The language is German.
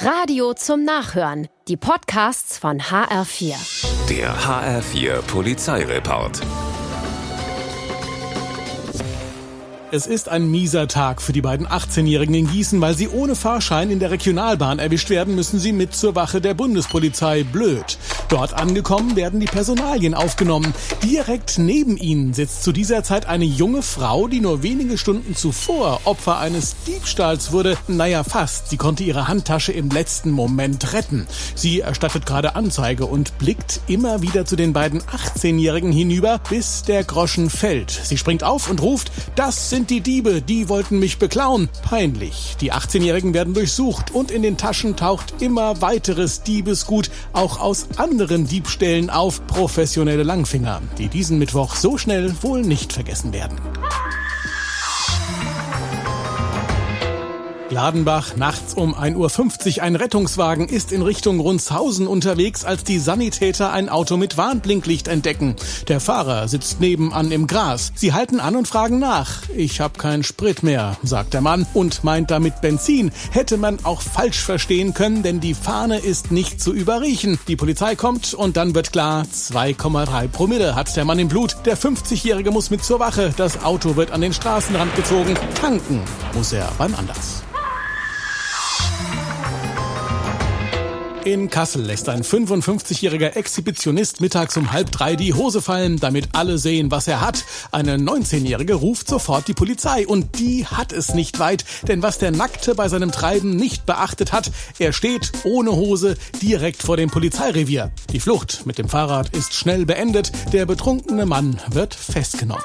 Radio zum Nachhören. Die Podcasts von HR4. Der HR4 Polizeireport. Es ist ein mieser Tag für die beiden 18-Jährigen in Gießen, weil sie ohne Fahrschein in der Regionalbahn erwischt werden, müssen sie mit zur Wache der Bundespolizei. Blöd. Dort angekommen werden die Personalien aufgenommen. Direkt neben ihnen sitzt zu dieser Zeit eine junge Frau, die nur wenige Stunden zuvor Opfer eines Diebstahls wurde. Naja, fast. Sie konnte ihre Handtasche im letzten Moment retten. Sie erstattet gerade Anzeige und blickt immer wieder zu den beiden 18-Jährigen hinüber, bis der Groschen fällt. Sie springt auf und ruft, das sind die Diebe, die wollten mich beklauen. Peinlich. Die 18-Jährigen werden durchsucht und in den Taschen taucht immer weiteres Diebesgut, auch aus anderen Diebstählen auf. Professionelle Langfinger, die diesen Mittwoch so schnell wohl nicht vergessen werden. Gladenbach, nachts um 1.50 Uhr. Ein Rettungswagen ist in Richtung Rundshausen unterwegs, als die Sanitäter ein Auto mit Warnblinklicht entdecken. Der Fahrer sitzt nebenan im Gras. Sie halten an und fragen nach. Ich hab keinen Sprit mehr, sagt der Mann und meint damit Benzin. Hätte man auch falsch verstehen können, denn die Fahne ist nicht zu überriechen. Die Polizei kommt und dann wird klar, 2,3 Promille hat der Mann im Blut. Der 50-Jährige muss mit zur Wache. Das Auto wird an den Straßenrand gezogen. Tanken muss er beim Anlass. In Kassel lässt ein 55-jähriger Exhibitionist mittags um halb drei die Hose fallen, damit alle sehen, was er hat. Eine 19-jährige ruft sofort die Polizei und die hat es nicht weit, denn was der Nackte bei seinem Treiben nicht beachtet hat, er steht ohne Hose direkt vor dem Polizeirevier. Die Flucht mit dem Fahrrad ist schnell beendet, der betrunkene Mann wird festgenommen.